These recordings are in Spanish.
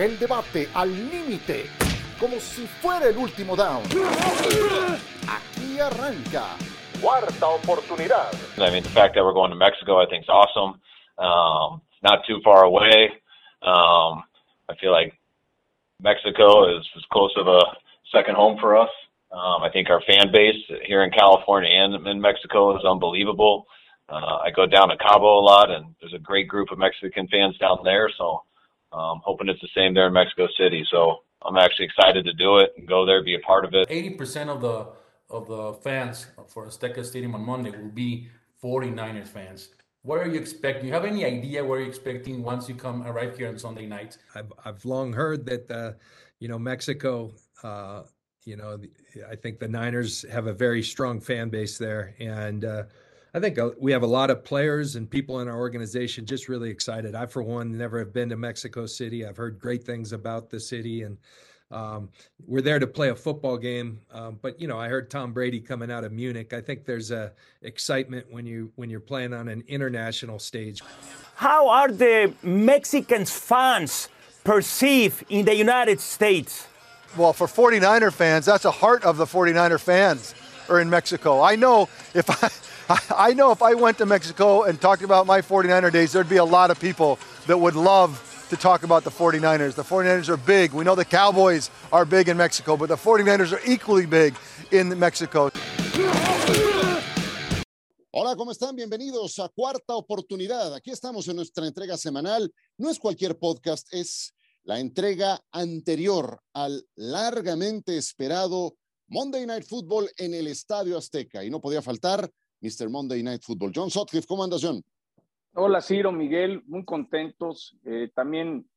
El debate al límite, como si fuera el último down. Aquí arranca. Cuarta oportunidad. I mean, the fact that we're going to Mexico, I think is awesome. Um, not too far away. Um, I feel like Mexico is as close of a second home for us. Um, I think our fan base here in California and in Mexico is unbelievable. Uh, I go down to Cabo a lot, and there's a great group of Mexican fans down there. So, um, hoping it's the same there in Mexico City. So, I'm actually excited to do it and go there, be a part of it. 80% of the of the fans for Azteca Stadium on Monday will be 49ers fans. What are you expecting? You have any idea what you're expecting once you come arrive here on Sunday night? I've I've long heard that uh, you know Mexico. Uh, you know, I think the Niners have a very strong fan base there, and uh, I think uh, we have a lot of players and people in our organization just really excited. I, for one, never have been to Mexico City. I've heard great things about the city, and um, we're there to play a football game. Um, but you know, I heard Tom Brady coming out of Munich. I think there's a excitement when you when you're playing on an international stage. How are the Mexicans fans perceived in the United States? well, for 49er fans, that's the heart of the 49er fans are in Mexico. I know if I, I know if I went to Mexico and talked about my 49er days, there'd be a lot of people that would love to talk about the 49ers. The 49ers are big. We know the Cowboys are big in Mexico, but the 49ers are equally big in Mexico. Hola, ¿cómo están? Bienvenidos a Cuarta Oportunidad. Aquí estamos en nuestra entrega semanal. No es cualquier podcast, es la entrega anterior al largamente esperado Monday Night Football en el Estadio Azteca. Y no podía faltar Mr. Monday Night Football. John Sotcliffe, ¿cómo John? Hola, Ciro, Miguel, muy contentos. Eh, también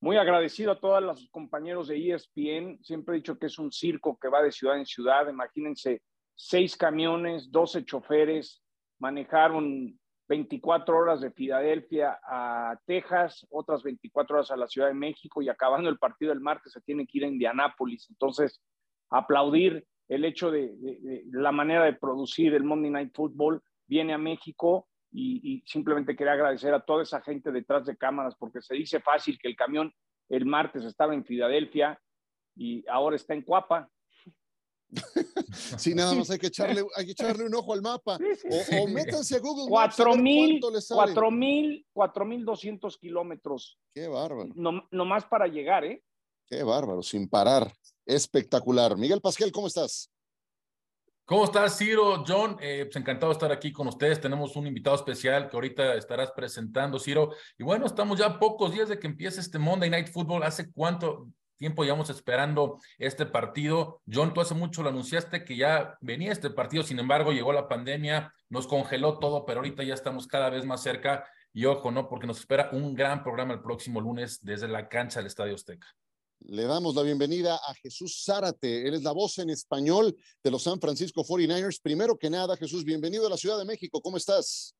muy agradecido a todos los compañeros de ESPN. Siempre he dicho que es un circo que va de ciudad en ciudad. Imagínense, seis camiones, doce choferes, manejaron 24 horas de Filadelfia a Texas, otras 24 horas a la Ciudad de México y acabando el partido del martes se tiene que ir a Indianápolis. Entonces, aplaudir el hecho de, de, de la manera de producir el Monday Night Football, viene a México y, y, simplemente quería agradecer a toda esa gente detrás de cámaras porque se dice fácil que el camión el martes estaba en Filadelfia y ahora está en Cuapa. sí, nada más hay que echarle, hay que echarle un ojo al mapa. O, o métanse a Google Maps. 4 mil, 4 mil 200 kilómetros. Qué bárbaro. No, no más para llegar, ¿eh? Qué bárbaro, sin parar. Espectacular. Miguel Pasquel, ¿cómo estás? ¿Cómo estás, Ciro? John, eh, pues encantado de estar aquí con ustedes. Tenemos un invitado especial que ahorita estarás presentando, Ciro. Y bueno, estamos ya pocos días de que empiece este Monday Night Football. ¿Hace cuánto tiempo llevamos esperando este partido? John, tú hace mucho lo anunciaste que ya venía este partido, sin embargo, llegó la pandemia, nos congeló todo, pero ahorita ya estamos cada vez más cerca. Y ojo, ¿no? Porque nos espera un gran programa el próximo lunes desde la cancha del Estadio Azteca. Le damos la bienvenida a Jesús Zárate. Él es la voz en español de los San Francisco 49ers. Primero que nada, Jesús, bienvenido a la Ciudad de México. ¿Cómo estás?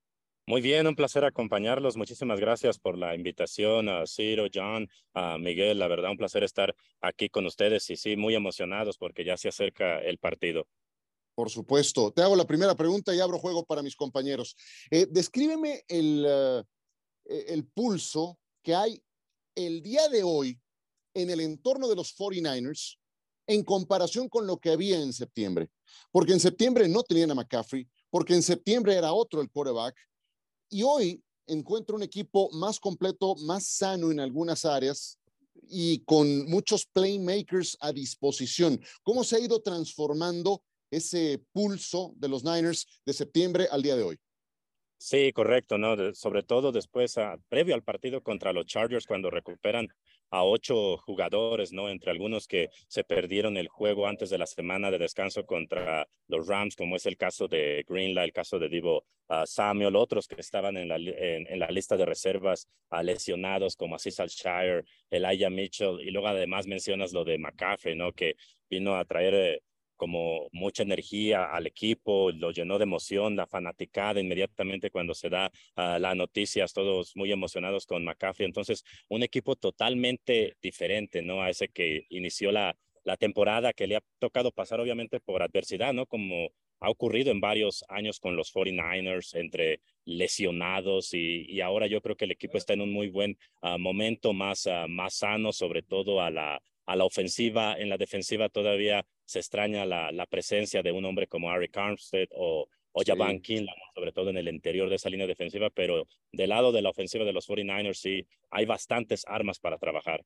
Muy bien, un placer acompañarlos. Muchísimas gracias por la invitación a Ciro, John, a Miguel. La verdad, un placer estar aquí con ustedes y sí, muy emocionados porque ya se acerca el partido. Por supuesto. Te hago la primera pregunta y abro juego para mis compañeros. Eh, descríbeme el, uh, el pulso que hay el día de hoy en el entorno de los 49ers en comparación con lo que había en septiembre. Porque en septiembre no tenían a McCaffrey, porque en septiembre era otro el quarterback, y hoy encuentro un equipo más completo, más sano en algunas áreas y con muchos playmakers a disposición. ¿Cómo se ha ido transformando ese pulso de los Niners de septiembre al día de hoy? Sí, correcto, sobre todo después, a, previo al partido contra los Chargers, cuando recuperan a ocho jugadores, ¿no? Entre algunos que se perdieron el juego antes de la semana de descanso contra los Rams, como es el caso de Greenlaw, el caso de Divo uh, Samuel, otros que estaban en la, en, la lista de reservas uh, lesionados, como Aziz Al-Shire, Elijah Mitchell, y luego además mencionas lo de McCaffrey, ¿no? Que vino a traer... Eh, como mucha energía al equipo, lo llenó de emoción, la fanaticada inmediatamente cuando se da uh, las noticias, todos muy emocionados con McCaffrey. Entonces, un equipo totalmente diferente, ¿no? A ese que inició la, la temporada, que le ha tocado pasar obviamente por adversidad, ¿no? Como ha ocurrido en varios años con los 49ers entre lesionados y, ahora yo creo que el equipo está en un muy buen ah, momento, más, ah, más sano, sobre todo a la, a la ofensiva. En la defensiva todavía se extraña la, la presencia de un hombre como Ari Armstead o, o Javan sobre todo en el interior de esa línea defensiva, pero del lado de la ofensiva de los 49ers sí hay bastantes armas para trabajar.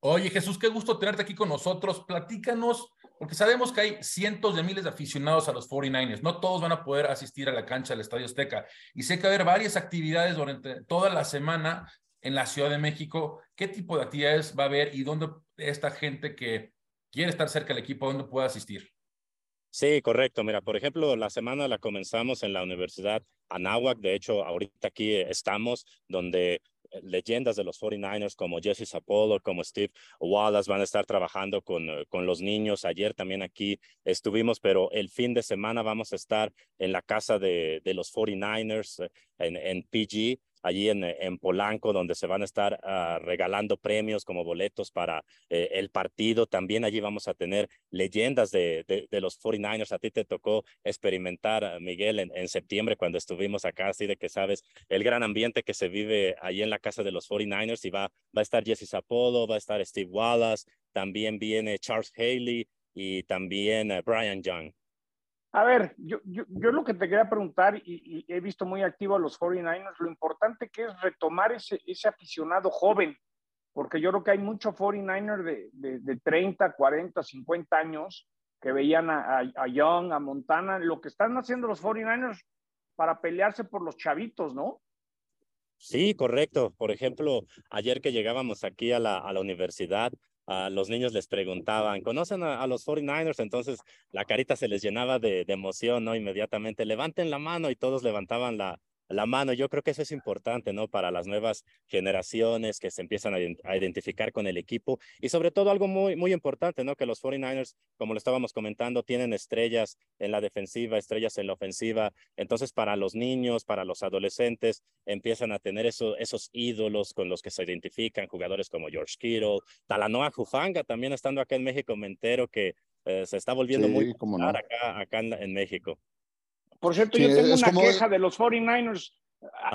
Oye, Jesús, qué gusto tenerte aquí con nosotros. Platícanos, porque sabemos que hay cientos de miles de aficionados a los 49ers. No todos van a poder asistir a la cancha del Estadio Azteca. Y sé que va a haber varias actividades durante toda la semana en la Ciudad de México. ¿Qué tipo de actividades va a haber y dónde esta gente que quiere estar cerca del equipo, dónde puede asistir? Sí, correcto. Mira, por ejemplo, la semana la comenzamos en la Universidad Anáhuac. De hecho, ahorita aquí estamos donde eh, leyendas de los 49ers como Jesse Sapolo, como Steve Wallace van a estar trabajando con, eh, con los niños. Ayer también aquí estuvimos, pero el fin de semana vamos a estar en la casa de, de los 49ers eh, en, en PG allí en, en, Polanco, donde se van a estar ah, regalando premios como boletos para eh, el partido. También allí vamos a tener leyendas de, de, los 49ers. A ti te tocó experimentar, ah, Miguel, en, en, septiembre cuando estuvimos acá, así de que sabes el gran ambiente que se vive allí en la casa de los 49ers y va, va a estar Jesse Zapolo, va a estar Steve Wallace, también viene Charles Haley y también eh, Brian Young. A ver, yo, yo, yo, lo que te quería preguntar, y, he visto muy activo a los 49ers, lo importante que es retomar ese, ese aficionado joven, porque yo creo que hay mucho 49er de, de, de 30, 40, 50 años que veían a, a, Young, a Montana, lo que están haciendo los 49ers para pelearse por los chavitos, ¿no? Sí, correcto. Por ejemplo, ayer que llegábamos aquí a la, a la universidad, a los niños les preguntaban, ¿conocen a, los 49ers? Entonces la carita se les llenaba de, de, emoción, ¿no? Inmediatamente, levanten la mano y todos levantaban la, la mano. Yo creo que eso es importante, ¿no? Para las nuevas generaciones que se empiezan a, identificar con el equipo y sobre todo algo muy, muy importante, ¿no? Que los 49ers, como lo estábamos comentando, tienen estrellas en la defensiva, estrellas en la ofensiva. Entonces, para los niños, para los adolescentes, empiezan a tener eso, esos ídolos con los que se identifican, jugadores como George Kittle, Talanoa Jufanga, también estando acá en México, me entero que eh, se está volviendo muy popular acá, acá en México. Por cierto, yo tengo una queja de los 49ers.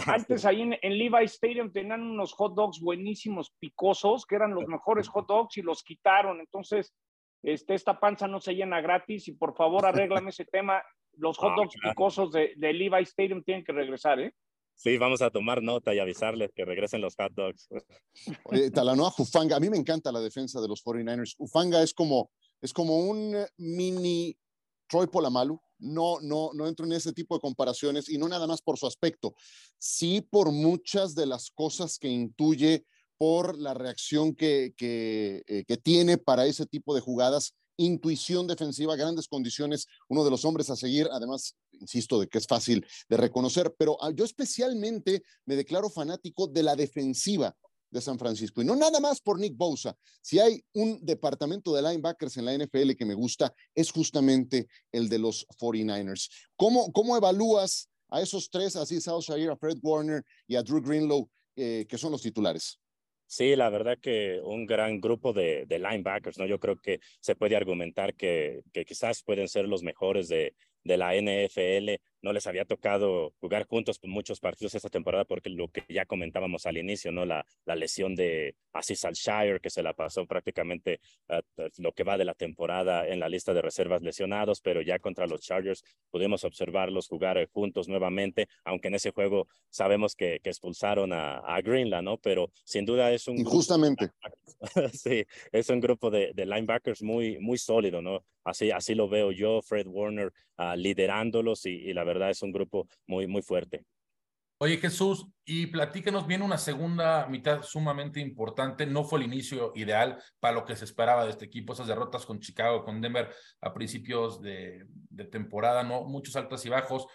Antes ahí en, Levi Stadium tenían unos hot dogs buenísimos, picosos, que eran los mejores hot dogs y los quitaron. Entonces, este, esta panza no se llena gratis y por favor arréglame ese tema. Los hot ah, dogs picosos de, de, Levi Stadium tienen que regresar, ¿eh? Sí, vamos a tomar nota y avisarles que regresen los hot dogs. Oye, Talanoa Jufanga, a mí me encanta la defensa de los 49ers. Ufanga es como, es como un mini Troy Polamalu, no, no, no entro en ese tipo de comparaciones y no nada más por su aspecto, sí por muchas de las cosas que intuye, por la reacción que, que, eh, que tiene para ese tipo de jugadas, intuición defensiva, grandes condiciones, uno de los hombres a seguir, además, insisto, de que es fácil de reconocer, pero ah, yo especialmente me declaro fanático de la defensiva de San Francisco. Y no nada más por Nick Bosa. Si hay un departamento de linebackers en la NFL que me gusta, es justamente el de los 49ers. ¿Cómo, cómo evalúas a esos tres, así Southshire, a Fred Warner y a Drew Greenlow, eh, que son los titulares? Sí, la verdad que un gran grupo de, de, linebackers, ¿no? Yo creo que se puede argumentar que, que quizás pueden ser los mejores de, de la NFL no les había tocado jugar juntos muchos partidos esta temporada porque lo que ya comentábamos al inicio, ¿no? La, la lesión de Aziz Al-Shire, que se la pasó prácticamente uh, lo que va de la temporada en la lista de reservas lesionados, pero ya contra los Chargers pudimos observarlos jugar eh, juntos nuevamente, aunque en ese juego sabemos que, que expulsaron a, a, Greenland, ¿no? Pero sin duda es un... Injustamente. sí, es un grupo de, de, linebackers muy, muy sólido, ¿no? Así, así lo veo yo, Fred Warner uh, liderándolos y, y la verdad es un grupo muy, muy fuerte. Oye Jesús, y platíquenos bien una segunda mitad sumamente importante. No fue el inicio ideal para lo que se esperaba de este equipo. Esas derrotas con Chicago, con Denver a principios de, de temporada, no muchos altos y bajos.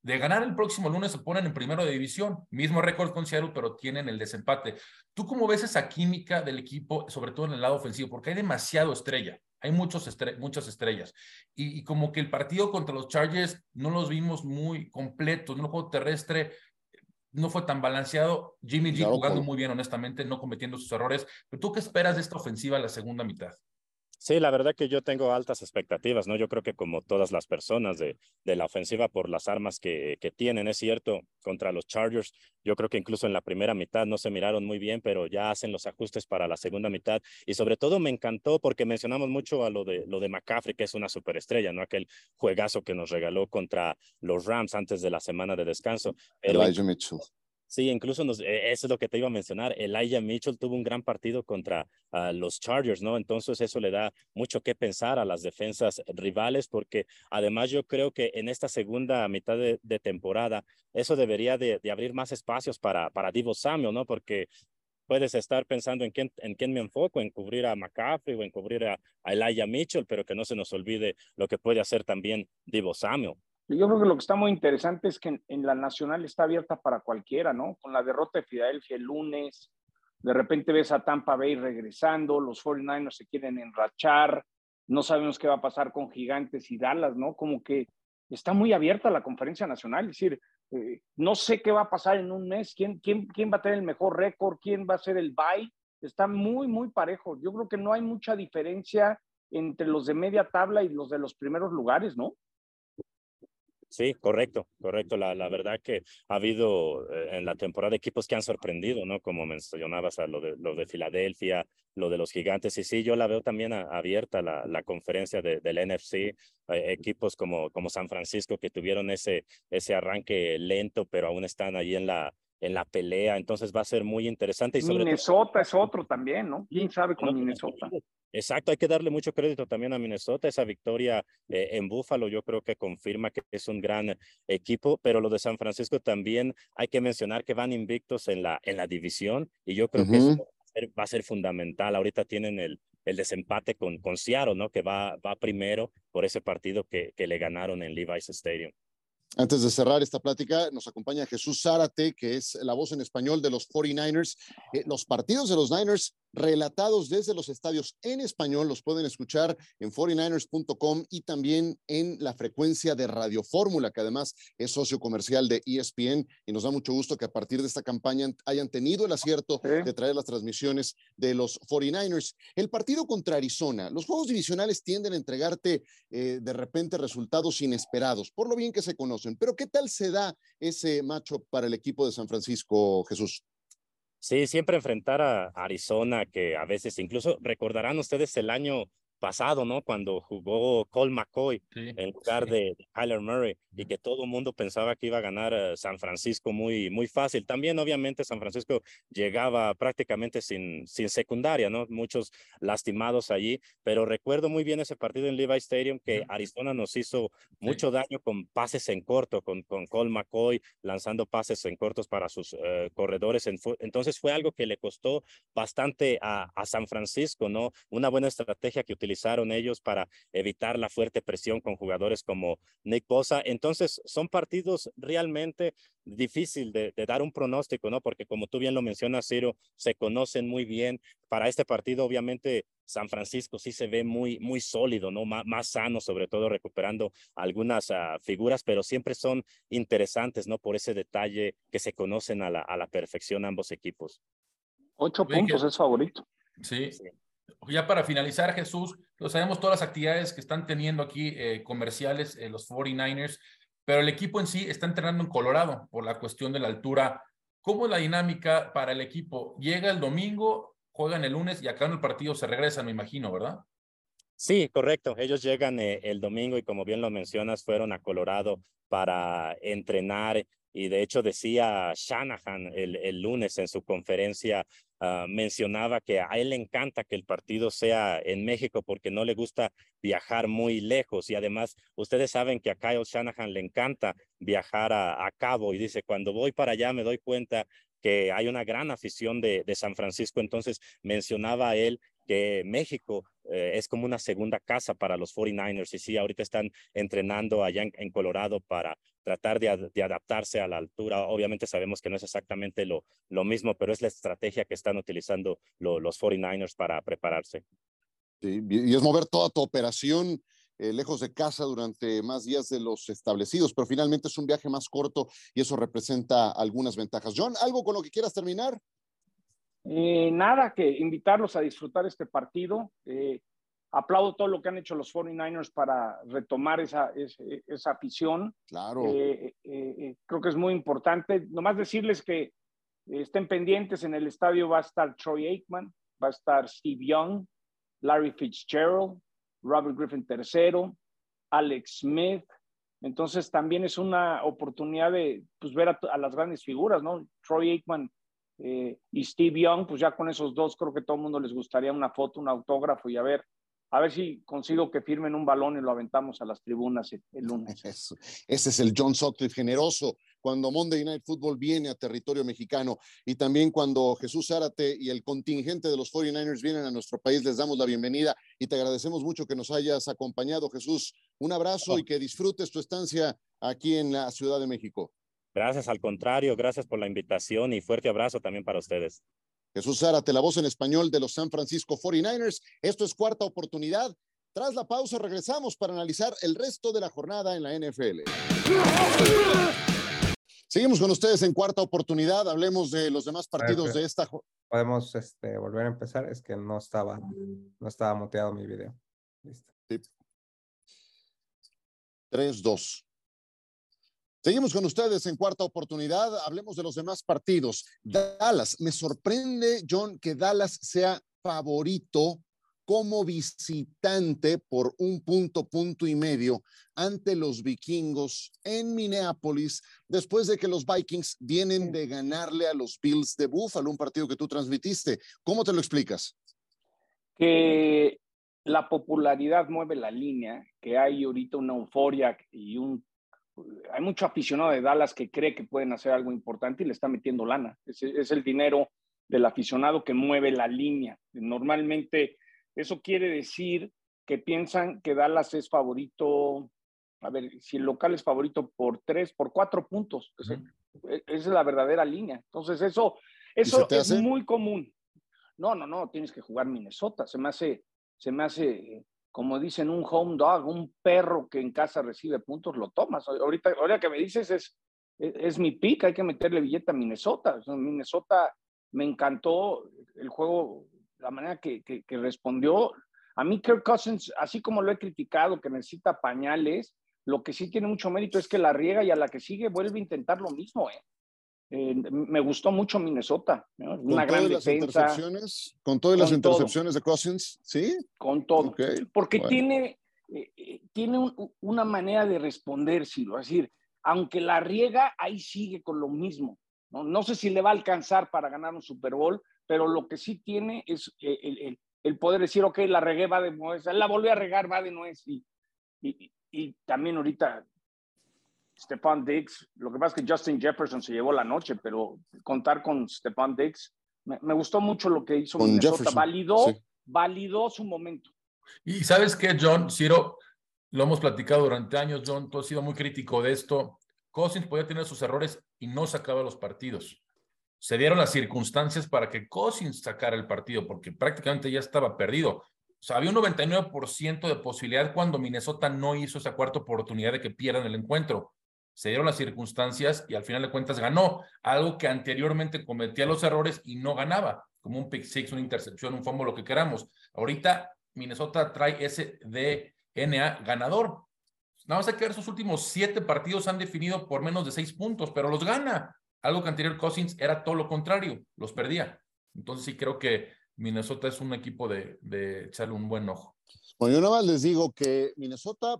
De ganar el próximo lunes se ponen en primero de división, mismo récord con Seattle, pero tienen el desempate. ¿Tú cómo ves esa química del equipo, sobre todo en el lado ofensivo? Porque hay demasiado estrella. Hay muchos muchas estrellas. Y, como que el partido contra los Chargers no los vimos muy completos, no el juego terrestre no fue tan balanceado. Jimmy G jugando muy bien, honestamente, no cometiendo sus errores. Pero tú qué esperas de esta ofensiva en la segunda mitad? Sí, la verdad que yo tengo altas expectativas, ¿no? Yo creo que como todas las personas de, de la ofensiva por las armas que, que, tienen, es cierto, contra los Chargers, yo creo que incluso en la primera mitad no se miraron muy bien, pero ya hacen los ajustes para la segunda mitad. Y sobre todo me encantó porque mencionamos mucho a lo de, lo de McCaffrey, que es una superestrella, ¿no? Aquel juegazo que nos regaló contra los Rams antes de la semana de descanso. Pero, Elijah Mitchell. Sí, incluso e, eso es lo que te iba a mencionar. Elijah Mitchell tuvo un gran partido contra uh, los Chargers, ¿no? Entonces eso le da mucho que pensar a las defensas rivales, porque además yo creo que en esta segunda mitad de, temporada eso debería de, de, abrir más espacios para, para Divo Samuel, ¿no? Porque puedes estar pensando en quién, en quién me enfoco, en cubrir a McCaffrey o en cubrir a, a Elijah Mitchell, pero que no se nos olvide lo que puede hacer también Divo Samuel. Yo creo que lo que está muy interesante es que en, la nacional está abierta para cualquiera, ¿no? Con la derrota de Filadelfia el lunes, de repente ves a Tampa Bay regresando, los 49ers se quieren enrachar, no sabemos qué va a pasar con Gigantes y Dallas, ¿no? Como que está muy abierta la conferencia nacional, es decir, eh, no sé qué va a pasar en un mes, quién, quién, quién va a tener el mejor récord, quién va a ser el bye, está muy, muy parejo. Yo creo que no hay mucha diferencia entre los de media tabla y los de los primeros lugares, ¿no? Sí, correcto, correcto. La, la verdad que ha habido eh, en la temporada equipos que han sorprendido, ¿no? Como mencionabas, a lo de, lo de Filadelfia, lo de los gigantes. Y sí, yo la veo también abierta la, la conferencia de, del NFC. Eh, equipos como, como San Francisco que tuvieron ese, ese arranque lento, pero aún están ahí en la, en la pelea, entonces va a ser muy interesante. Y sobre Minnesota es otro también, ¿no? ¿Quién sabe con Minnesota? Exacto, hay que darle mucho crédito también a Minnesota, esa victoria eh, en Buffalo yo creo que confirma que es un gran equipo, pero lo de San Francisco también hay que mencionar que van invictos en la, en la división y yo creo que eso va a ser fundamental. Ahorita tienen el, el desempate con, con Seattle, ¿no? Que va, va primero por ese partido que, que le ganaron en Levi's Stadium. Antes de cerrar esta plática, nos acompaña Jesús Zárate, que es la voz en español de los 49ers. Eh, los partidos de los Niners relatados desde los estadios en español los pueden escuchar en 49ers.com y también en la frecuencia de Radio Fórmula, que además es socio comercial de ESPN. Y nos da mucho gusto que a partir de esta campaña hayan tenido el acierto de traer las transmisiones de los 49ers. El partido contra Arizona, los juegos divisionales tienden a entregarte eh, de repente resultados inesperados, por lo bien que se conocen. Pero ¿qué tal se da ese macho para el equipo de San Francisco, Jesús? Sí, siempre enfrentar a Arizona, que a veces incluso recordarán ustedes el año pasado, ¿no? Cuando jugó Cole McCoy en lugar de Kyler Murray y que todo el mundo pensaba que iba a ganar eh, San Francisco muy, muy fácil. También, obviamente, San Francisco llegaba prácticamente sin, sin secundaria, ¿no? Muchos lastimados allí, pero recuerdo muy bien ese partido en Levi Stadium que Arizona nos hizo mucho daño con pases en corto, con, con Cole McCoy lanzando pases en cortos para sus uh, corredores. Entonces fue algo que le costó bastante a, a San Francisco, ¿no? Una buena estrategia que utilizaron ellos para evitar la fuerte presión con jugadores como Nick Bosa. Entonces, son partidos realmente difícil de, de, dar un pronóstico, ¿no? Porque como tú bien lo mencionas, Ciro, se conocen muy bien. Para este partido, obviamente, San Francisco sí se ve muy, muy sólido, ¿no? Más, más sano, sobre todo recuperando algunas uh, figuras, pero siempre son interesantes, ¿no? Por ese detalle que se conocen a la, a la perfección ambos equipos. Ocho puntos es favorito. Sí. sí ya para finalizar, Jesús, lo sabemos todas las actividades que están teniendo aquí eh, comerciales eh, los 49ers, pero el equipo en sí está entrenando en Colorado por la cuestión de la altura. ¿Cómo es la dinámica para el equipo? Llega el domingo, juegan el lunes y acá en el partido se regresan, me imagino, ¿verdad? Sí, correcto. Ellos llegan eh, el domingo y como bien lo mencionas, fueron a Colorado para entrenar y de hecho decía Shanahan el lunes en su conferencia, uh, mencionaba que a él le encanta que el partido sea en México porque no le gusta viajar muy lejos y además ustedes saben que a Kyle Shanahan le encanta viajar a, Cabo y dice, cuando voy para allá me doy cuenta que hay una gran afición de, de San Francisco, entonces mencionaba a él que México eh, es como una segunda casa para los 49ers y sí, ahorita están entrenando allá en, Colorado para tratar de, adaptarse a la altura. Obviamente sabemos que no es exactamente lo, lo mismo, pero es la estrategia que están utilizando lo, los 49ers para prepararse. Sí, y es mover toda tu operación eh, lejos de casa durante más días de los establecidos, pero finalmente es un viaje más corto y eso representa algunas ventajas. John, ¿algo con lo que quieras terminar? Eh, nada, que invitarlos a disfrutar este partido. Eh, aplaudo todo lo que han hecho los 49ers para retomar esa, esa, afición. Claro. Eh, creo que es muy importante. Nomás decirles que estén pendientes, en el estadio va a estar Troy Aikman, va a estar Steve Young, Larry Fitzgerald, Robert Griffin III, Alex Smith. Entonces también es una oportunidad de pues, ver a, las grandes figuras, ¿no? Troy Aikman eh, y Steve Young, pues ya con esos dos creo que todo el mundo les gustaría una foto, un autógrafo y a ver a ver si consigo que firmen un balón y lo aventamos a las tribunas el, lunes. ese es el John Sutcliffe generoso, cuando Monday Night Football viene a territorio mexicano y también cuando Jesús Zárate y el contingente de los 49ers vienen a nuestro país, les damos la bienvenida y te agradecemos mucho que nos hayas acompañado, Jesús. Un abrazo y que disfrutes tu estancia aquí en la Ciudad de México. Gracias, al contrario, gracias por la invitación y fuerte abrazo también para ustedes. Jesús Zárate, la voz en español de los San Francisco 49ers. Esto es cuarta oportunidad. Tras la pausa regresamos para analizar el resto de la jornada en la NFL. Seguimos con ustedes en cuarta oportunidad. Hablemos de los demás partidos de esta. Podemos este, volver a empezar. Es que no estaba, no estaba muteado mi video. Listo. 3-2. Seguimos con ustedes en cuarta oportunidad. Hablemos de los demás partidos. Dallas, me sorprende, John, que Dallas sea favorito como visitante por un punto, punto y medio ante los vikingos en Minneapolis, después de que los Vikings vienen de ganarle a los Bills de Buffalo, un partido que tú transmitiste. ¿Cómo te lo explicas? Que la popularidad mueve la línea, que hay ahorita una euforia y un hay mucho aficionado de Dallas que cree que pueden hacer algo importante y le está metiendo lana. Es, es, el dinero del aficionado que mueve la línea. Normalmente eso quiere decir que piensan que Dallas es favorito, a ver, si el local es favorito por tres, por cuatro puntos. Esa es la verdadera línea. Entonces eso, eso es muy común. No, no, no, tienes que jugar Minnesota. Se me hace, se me hace como dicen, un home dog, un perro que en casa recibe puntos, lo tomas. Ahorita, ahora que me dices, es, es, mi pick, hay que meterle billete a Minnesota. Minnesota me encantó el juego, la manera que, que, respondió. A mí Kirk Cousins, así como lo he criticado, que necesita pañales, lo que sí tiene mucho mérito es que la riega y a la que sigue vuelve a intentar lo mismo. ¿eh? Eh, me gustó mucho Minnesota, una gran defensa. con todas las intercepciones de Cousins, ¿sí? Con todo. Porque tiene, eh, eh, tiene una manera de responder, es decir, aunque la riega, ahí sigue con lo mismo. ¿no? no sé si le va a alcanzar para ganar un Super Bowl, pero lo que sí tiene es el, el, poder decir, ok, la regué, va de nuez, la volví a regar, va de nuez. Y, y, y también ahorita Stephon Diggs. Lo que pasa es que Justin Jefferson se llevó la noche, pero contar con Stephon Diggs, me, gustó mucho lo que hizo Minnesota. Validó, validó su momento. Y sabes qué, John, Ciro, lo hemos platicado durante años, John, tú has sido muy crítico de esto. Cousins podía tener sus errores y no sacaba los partidos. Se dieron las circunstancias para que Cousins sacara el partido, porque prácticamente ya estaba perdido. O sea, había un 99% de posibilidad cuando Minnesota no hizo esa cuarta oportunidad de que pierdan el encuentro se dieron las circunstancias y al final de cuentas ganó, algo que anteriormente cometía los errores y no ganaba, como un pick six, una intercepción, un fumble, lo que queramos. Ahorita Minnesota trae ese DNA ganador. Nada más hay que ver, sus últimos siete partidos han definido por menos de seis puntos, pero los gana. Algo que anterior Cousins era todo lo contrario, los perdía. Entonces sí creo que Minnesota es un equipo de, de echarle un buen ojo. Bueno, yo nada más les digo que Minnesota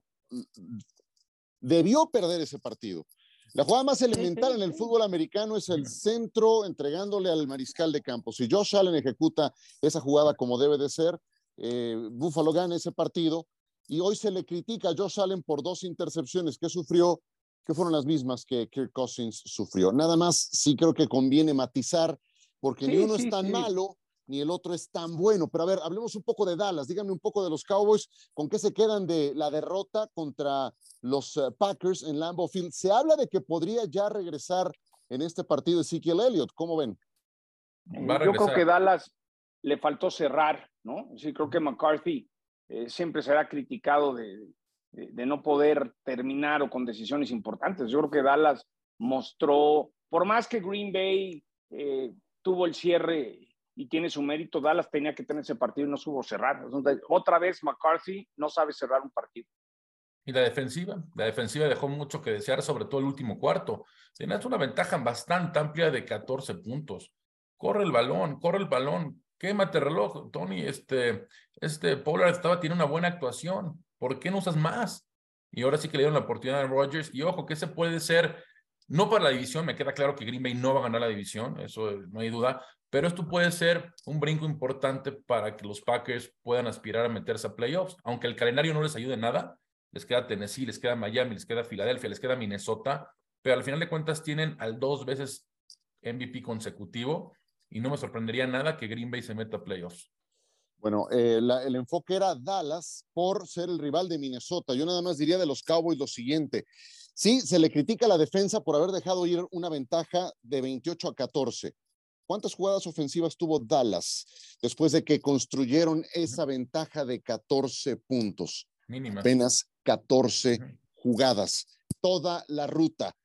debió perder ese partido. La jugada más elemental en el fútbol americano es el centro entregándole al mariscal de campo. Si Josh Allen ejecuta esa jugada como debe de ser, eh, Buffalo gana ese partido y hoy se le critica a Josh Allen por dos intercepciones que sufrió, que fueron las mismas que Kirk Cousins sufrió. Nada más sí creo que conviene matizar porque ni uno es tan malo ni el otro es tan bueno. Pero a ver, hablemos un poco de Dallas. Díganme un poco de los Cowboys. ¿Con qué se quedan de la derrota contra los eh, Packers en Lambeau Field? Se habla de que podría ya regresar en este partido Ezekiel Elliott. ¿Cómo ven? Yo creo que Dallas le faltó cerrar, ¿no? Sí, creo que McCarthy eh, siempre será criticado de, de, no poder terminar o con decisiones importantes. Yo creo que Dallas mostró, por más que Green Bay eh, tuvo el cierre y tiene su mérito. Dallas tenía que tener ese partido y no supo cerrar. otra vez McCarthy no sabe cerrar un partido. Y la defensiva, la defensiva dejó mucho que desear, sobre todo el último cuarto. Tienes una ventaja bastante amplia de 14 puntos. Corre el balón, corre el balón, quémate reloj, Tony. Este, este Pollard estaba, tiene una buena actuación. ¿Por qué no usas más? Y ahora sí que le dieron la oportunidad a Rodgers. Y ojo, que ese puede ser, no para la división, me queda claro que Green Bay no va a ganar la división, eso no hay duda, pero esto puede ser un brinco importante para que los Packers puedan aspirar a meterse a playoffs. Aunque el calendario no les ayude nada, les queda Tennessee, les queda Miami, les queda Filadelfia, les queda Minnesota, pero al final de cuentas tienen al dos veces MVP consecutivo y no me sorprendería nada que Green Bay se meta a playoffs. Bueno, eh, el enfoque era Dallas por ser el rival de Minnesota. Yo nada más diría de los Cowboys lo siguiente. Sí, se le critica a la defensa por haber dejado ir una ventaja de 28 a 14. ¿Cuántas jugadas ofensivas tuvo Dallas después de que construyeron esa ventaja de 14 puntos? Mínima. Apenas 14 jugadas, toda la ruta.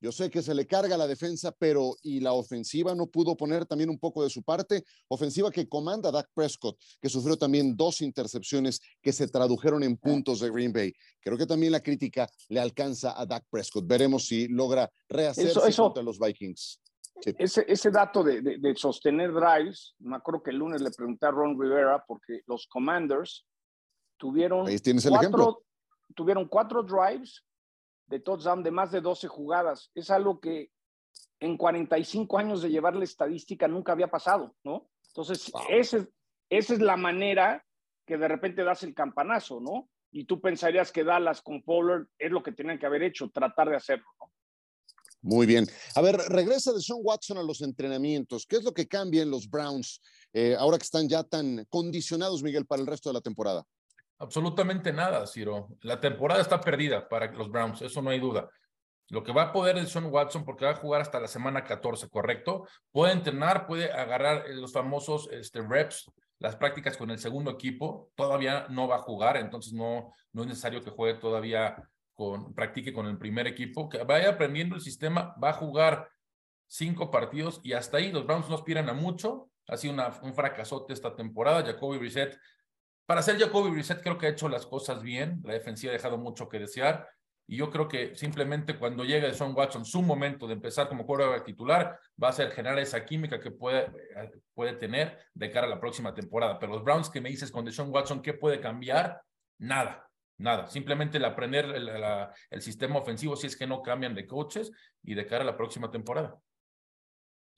Yo sé que se le carga la defensa, pero y la ofensiva no pudo poner también un poco de su parte. Ofensiva que comanda Dak Prescott, que sufrió también dos intercepciones que se tradujeron en puntos de Green Bay. Creo que también la crítica le alcanza a Dak Prescott. Veremos si logra rehacerse contra los Vikings. Ese, ese, dato de, de, sostener drives, me acuerdo que el lunes le pregunté a Ron Rivera porque los Commanders tuvieron Ahí tienes el ejemplo tuvieron cuatro drives de touchdown de más de 12 jugadas. Es algo que en 45 años de llevar la estadística nunca había pasado, ¿no? Entonces, esa es la manera que de repente das el campanazo, ¿no? Y tú pensarías que Dallas con Pollard es lo que tenían que haber hecho, tratar de hacerlo. Muy bien. A ver, regresa de Sean Watson a los entrenamientos. ¿Qué es lo que cambia en los Browns eh, ahora que están ya tan condicionados, Miguel, para el resto de la temporada? Absolutamente nada, Ciro. La temporada está perdida para los Browns, eso no hay duda. Lo que va a poder es Sean Watson, porque va a jugar hasta la semana 14, ¿correcto? Puede entrenar, puede agarrar eh, los famosos este, reps, las prácticas con el segundo equipo. Todavía no va a jugar, entonces no, no es necesario que juegue todavía con, practique con el primer equipo. Que vaya aprendiendo el sistema, va a jugar cinco partidos y hasta ahí los Browns no aspiran a mucho. Ha sido un fracasote esta temporada. Jacoby Brissett para ser Jacoby Brissett creo que ha hecho las cosas bien, la defensiva ha dejado mucho que desear y yo creo que simplemente cuando llegue Sean Watson su momento de empezar como quarterback titular va a ser generar esa química que puede, puede tener de cara a la próxima temporada. Pero los Browns que me dices con Sean Watson, ¿qué puede cambiar? Nada, nada. Simplemente el aprender el, sistema ofensivo si es que no cambian de coaches y de cara a la próxima temporada.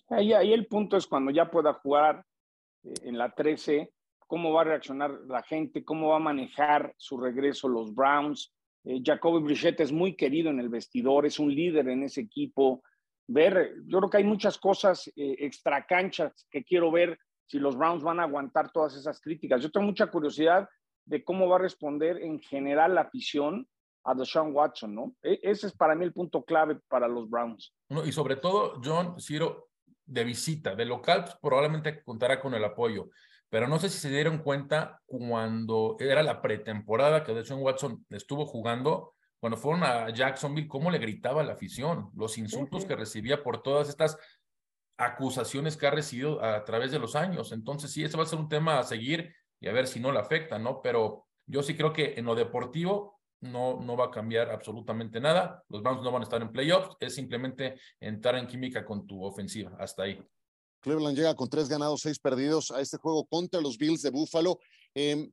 Ahí, ahí el punto es cuando ya pueda jugar eh, en la 13 cómo va a reaccionar la gente, cómo va a manejar su regreso los Browns. Eh, Jacoby Brissett es muy querido en el vestidor, es un líder en ese equipo. Ver, yo creo que hay muchas cosas eh, extra canchas que quiero ver si los Browns van a aguantar todas esas críticas. Yo tengo mucha curiosidad de cómo va a responder en general la afición a Deshaun Watson, ¿no? E, ese es para mí el punto clave para los Browns. y sobre todo, John, Ciro, de visita, de local, pues, probablemente contará con el apoyo pero no sé si se dieron cuenta cuando era la pretemporada que Deshaun Watson estuvo jugando, cuando fueron a Jacksonville, cómo le gritaba a la afición, los insultos que recibía por todas estas acusaciones que ha recibido a través de los años. Entonces, sí, ese va a ser un tema a seguir y a ver si no le afecta, ¿no? Pero yo sí creo que en lo deportivo no, no va a cambiar absolutamente nada. Los Browns no van a estar en playoffs, es simplemente entrar en química con tu ofensiva. Hasta ahí. Cleveland llega con tres ganados, seis perdidos a este juego contra los Bills de Buffalo. Em,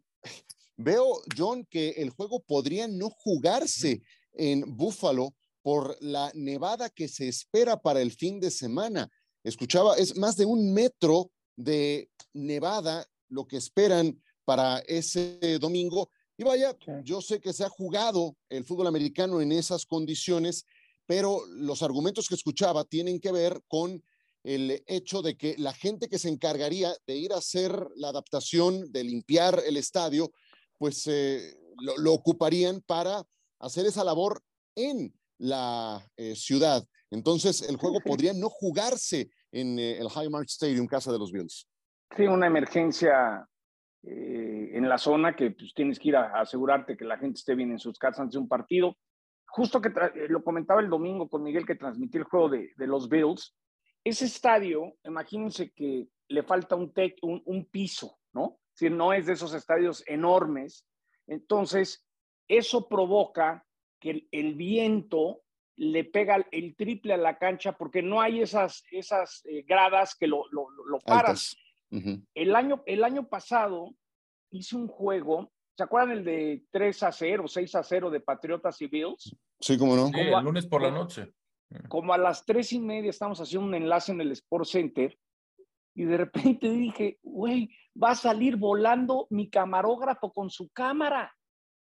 veo, John, que el juego podría no jugarse en Buffalo por la nevada que se espera para el fin de semana. Escuchaba, es más de un metro de nevada lo que esperan para ese domingo. Y vaya, yo sé que se ha jugado el fútbol americano en esas condiciones, pero los argumentos que escuchaba tienen que ver con el hecho de que la gente que se encargaría de ir a hacer la adaptación, de limpiar el estadio, pues eh, lo, ocuparían para hacer esa labor en la eh, ciudad. Entonces, el juego podría no jugarse en eh, el Highmark Stadium, casa de los Bills. Sí, una emergencia en la zona que pues, tienes que ir a, asegurarte que la gente esté bien en sus casas antes de un partido. Justo que lo comentaba el domingo con Miguel que transmití el juego de, de los Bills, ese estadio, imagínense que le falta un, un, un piso, ¿no? Si no es de esos estadios enormes. Entonces, eso provoca que el, viento le pega el triple a la cancha porque no hay esas, esas eh, gradas que lo, lo, lo paras. El, año, el año pasado hice un juego, ¿se acuerdan el de 3 a 0, 6 a 0 de Patriotas y Bills? Sí, cómo no. el lunes por la noche. Como a las tres y media estamos haciendo un enlace en el Sport Center y de repente dije, güey, va a salir volando mi camarógrafo con su cámara.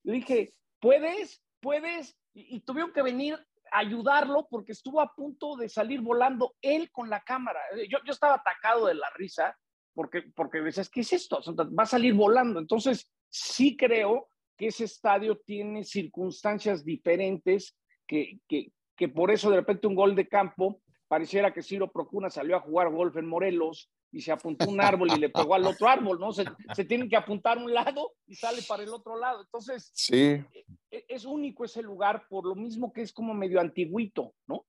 Le dije, ¿puedes? ¿Puedes? Y, tuvieron que venir a ayudarlo porque estuvo a punto de salir volando él con la cámara. Yo, yo estaba atacado de la risa porque, porque decías, ¿qué es esto? Va a salir volando. Entonces, sí creo que ese estadio tiene circunstancias diferentes que, que, que por eso de repente un gol de campo pareciera que Ciro Procuna salió a jugar golf en Morelos y se apuntó un árbol y le pegó al otro árbol, ¿no? Se, se tienen que apuntar un lado y sale para el otro lado. Entonces, sí. E, e, es único ese lugar por lo mismo que es como medio antiguito, ¿no?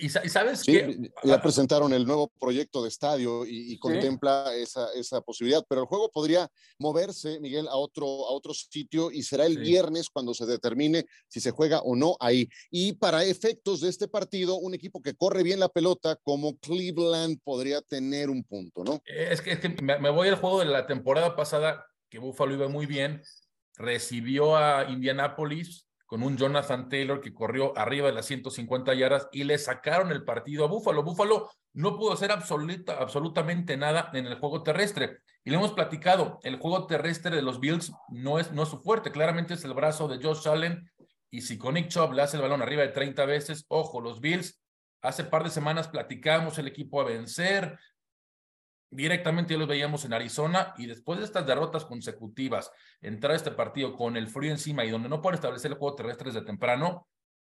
Y, sabes sí, que ya presentaron el nuevo proyecto de estadio y, contempla esa, esa, posibilidad, pero el juego podría moverse, Miguel, a otro, a otro sitio y será el viernes cuando se determine si se juega o no ahí. Y para efectos de este partido, un equipo que corre bien la pelota como Cleveland podría tener un punto, ¿no? Es que, es que me voy al juego de la temporada pasada, que Buffalo iba muy bien, recibió a Indianapolis con un Jonathan Taylor que corrió arriba de las 150 yardas y le sacaron el partido a Búfalo. Búfalo no pudo hacer absoluta, absolutamente nada en el juego terrestre. Y le hemos platicado, el juego terrestre de los Bills no es, no es su fuerte, claramente es el brazo de Josh Allen. Y si con Nick Chubb le hace el balón arriba de 30 veces, ojo, los Bills, hace par de semanas platicamos el equipo a vencer, directamente ya los veíamos en Arizona y después de estas derrotas consecutivas, entrar a este partido con el frío encima y donde no pueden establecer el juego terrestre desde temprano,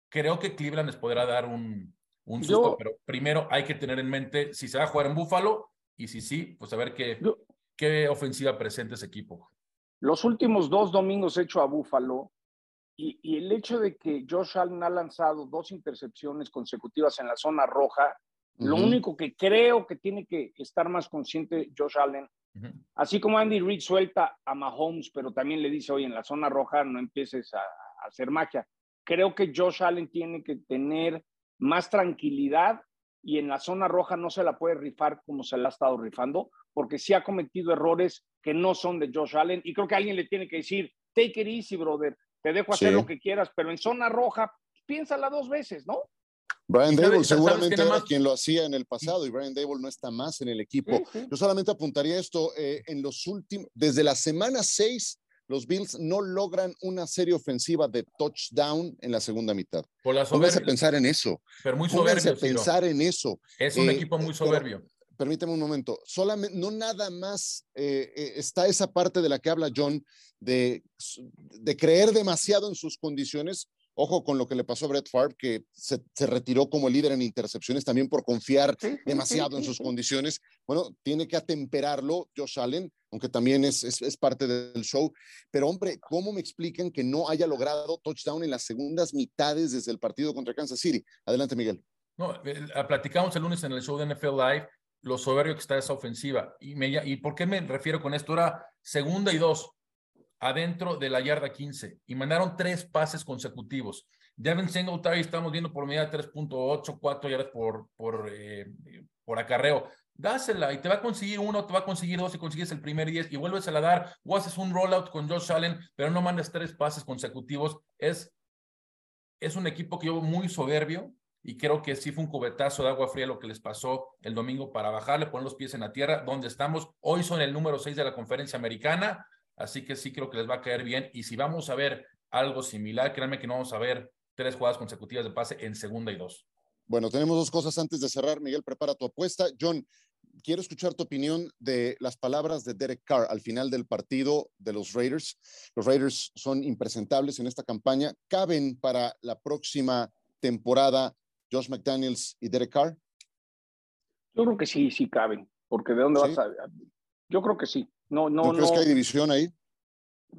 creo que Cleveland les podrá dar un, un susto, pero primero hay que tener en mente si se va a jugar en Buffalo y si sí, pues a ver qué, qué ofensiva presenta ese equipo. Los últimos dos domingos hecho a Buffalo y, y el hecho de que Josh Allen ha lanzado dos intercepciones consecutivas en la zona roja, lo único que creo que tiene que estar más consciente Josh Allen, así como Andy Reid suelta a Mahomes, pero también le dice, oye, en la zona roja no empieces a, hacer magia. Creo que Josh Allen tiene que tener más tranquilidad y en la zona roja no se la puede rifar como se la ha estado rifando, porque sí ha cometido errores que no son de Josh Allen y creo que alguien le tiene que decir, take it easy, brother, te dejo hacer lo que quieras, pero en zona roja, piénsala dos veces, ¿no? Brian Dable seguramente era quien lo hacía en el pasado y Brian Dable no está más en el equipo. Yo solamente apuntaría esto, eh, en los últimos, desde la semana 6, los Bills no logran una serie ofensiva de touchdown en la segunda mitad. Por la Pónganse a pensar en eso. Pero muy soberbio. a pensar en eso. Es un eh, equipo muy soberbio. permíteme un momento. Solamente, no nada más eh, está esa parte de la que habla John de, de creer demasiado en sus condiciones, Ojo con lo que le pasó a Brett Favre, que se, retiró como líder en intercepciones también por confiar demasiado en sus condiciones. Bueno, tiene que atemperarlo Josh Allen, aunque también es, es, parte del show. Pero hombre, ¿cómo me explican que no haya logrado touchdown en las segundas mitades desde el partido contra Kansas City? Adelante, Miguel. No, eh, platicamos el lunes en el show de NFL Live lo soberbio que está esa ofensiva. Y, me, ¿Y por qué me refiero con esto? Era segunda y dos adentro de la yarda 15 y mandaron tres pases consecutivos. Devin Singletary estamos viendo por medida 3.8, 4 yardas por, por, eh, por acarreo. Dásela y te va a conseguir uno, te va a conseguir dos y consigues el primer 10 y vuelves a la dar o haces un rollout con Josh Allen, pero no mandes tres pases consecutivos. Es, es un equipo que yo muy soberbio y creo que sí fue un cubetazo de agua fría lo que les pasó el domingo para bajarle, poner los pies en la tierra, donde estamos. Hoy son el número 6 de la conferencia americana Así que sí creo que les va a caer bien. Y si vamos a ver algo similar, créanme que no vamos a ver tres jugadas consecutivas de pase en segunda y dos. Bueno, tenemos dos cosas antes de cerrar. Miguel, prepara tu apuesta. John, quiero escuchar tu opinión de las palabras de Derek Carr al final del partido de los Raiders. Los Raiders son impresentables en esta campaña. ¿Caben para la próxima temporada Josh McDaniels y Derek Carr? Yo creo que sí, sí caben, porque ¿de dónde vas a...? Yo creo que sí. No, no, ¿No crees que hay división ahí?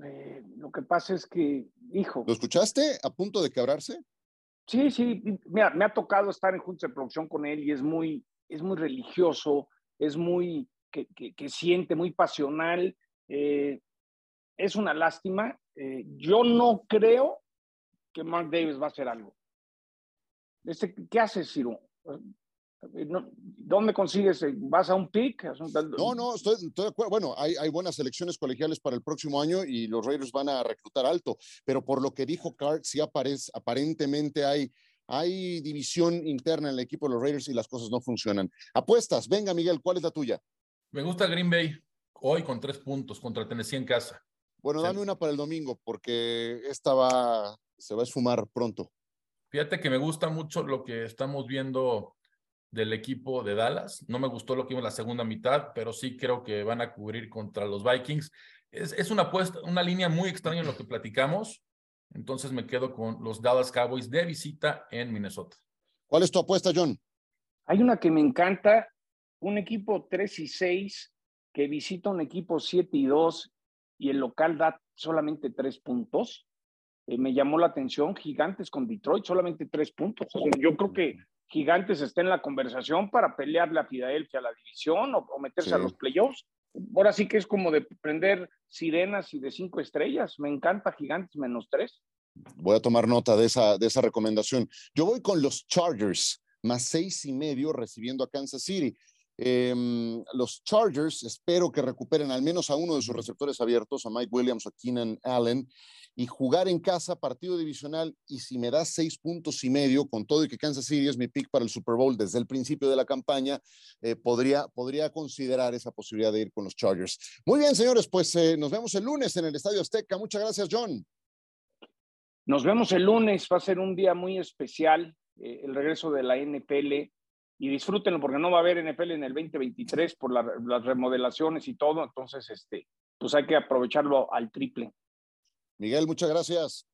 Eh, lo que pasa es que, hijo. ¿Lo escuchaste a punto de quebrarse? Sí, sí, mira, me ha tocado estar en junta de producción con él y es muy, es muy religioso, es muy que, que, siente, muy pasional. Eh, es una lástima. Eh, yo no creo que Mark Davis va a hacer algo. Este, ¿Qué hace Ciro? ¿Dónde consigues? ¿Vas a un pick? No, no, estoy, de acuerdo. Bueno, hay, hay, buenas elecciones colegiales para el próximo año y los Raiders van a reclutar alto, pero por lo que dijo Card, sí aparece, aparentemente hay, hay división interna en el equipo de los Raiders y las cosas no funcionan. Apuestas, venga Miguel, ¿cuál es la tuya? Me gusta Green Bay hoy con tres puntos contra Tennessee en casa. Bueno, dame una para el domingo porque esta va, se va a esfumar pronto. Fíjate que me gusta mucho lo que estamos viendo del equipo de Dallas. No me gustó lo que vimos en la segunda mitad, pero sí creo que van a cubrir contra los Vikings. Es, es una, apuesta, una línea muy extraña en lo que platicamos. Entonces me quedo con los Dallas Cowboys de visita en Minnesota. ¿Cuál es tu apuesta, John? Hay una que me encanta, un equipo 3 y 6 que visita un equipo 7 y 2 y el local da solamente 3 puntos. Eh, me llamó la atención, Gigantes con Detroit, solamente 3 puntos. yo creo que Gigantes está en la conversación para pelearle a Filadelfia a la división o, meterse a los playoffs. Ahora sí que es como de prender sirenas y de cinco estrellas. Me encanta Gigantes menos tres. Voy a tomar nota de esa, de esa recomendación. Yo voy con los Chargers, más seis y medio recibiendo a Kansas City. Em, los Chargers espero que recuperen al menos a uno de sus receptores abiertos, a Mike Williams o a Keenan Allen, y jugar en casa partido divisional. Y si me das seis puntos y medio, con todo y que Kansas City es mi pick para el Super Bowl desde el principio de la campaña, eh, podría, podría considerar esa posibilidad de ir con los Chargers. Muy bien, señores, pues eh, nos vemos el lunes en el Estadio Azteca. Muchas gracias, John. Nos vemos el lunes, va a ser un día muy especial, eh, el regreso de la NPL y disfrútenlo porque no va a haber NFL en el 2023 por las remodelaciones y todo, entonces este, pues hay que aprovecharlo al triple. Miguel, muchas gracias.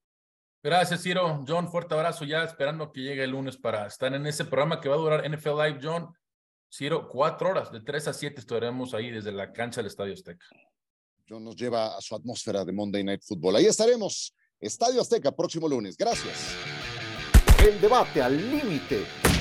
Gracias, Ciro. John, fuerte abrazo ya esperando que llegue el lunes para estar en ese programa que va a durar NFL Live, John. Ciro, cuatro horas, de tres a siete estaremos ahí desde la cancha del Estadio Azteca. John nos lleva a su atmósfera de Monday Night Football. Ahí estaremos, Estadio Azteca, próximo lunes. Gracias. El debate al límite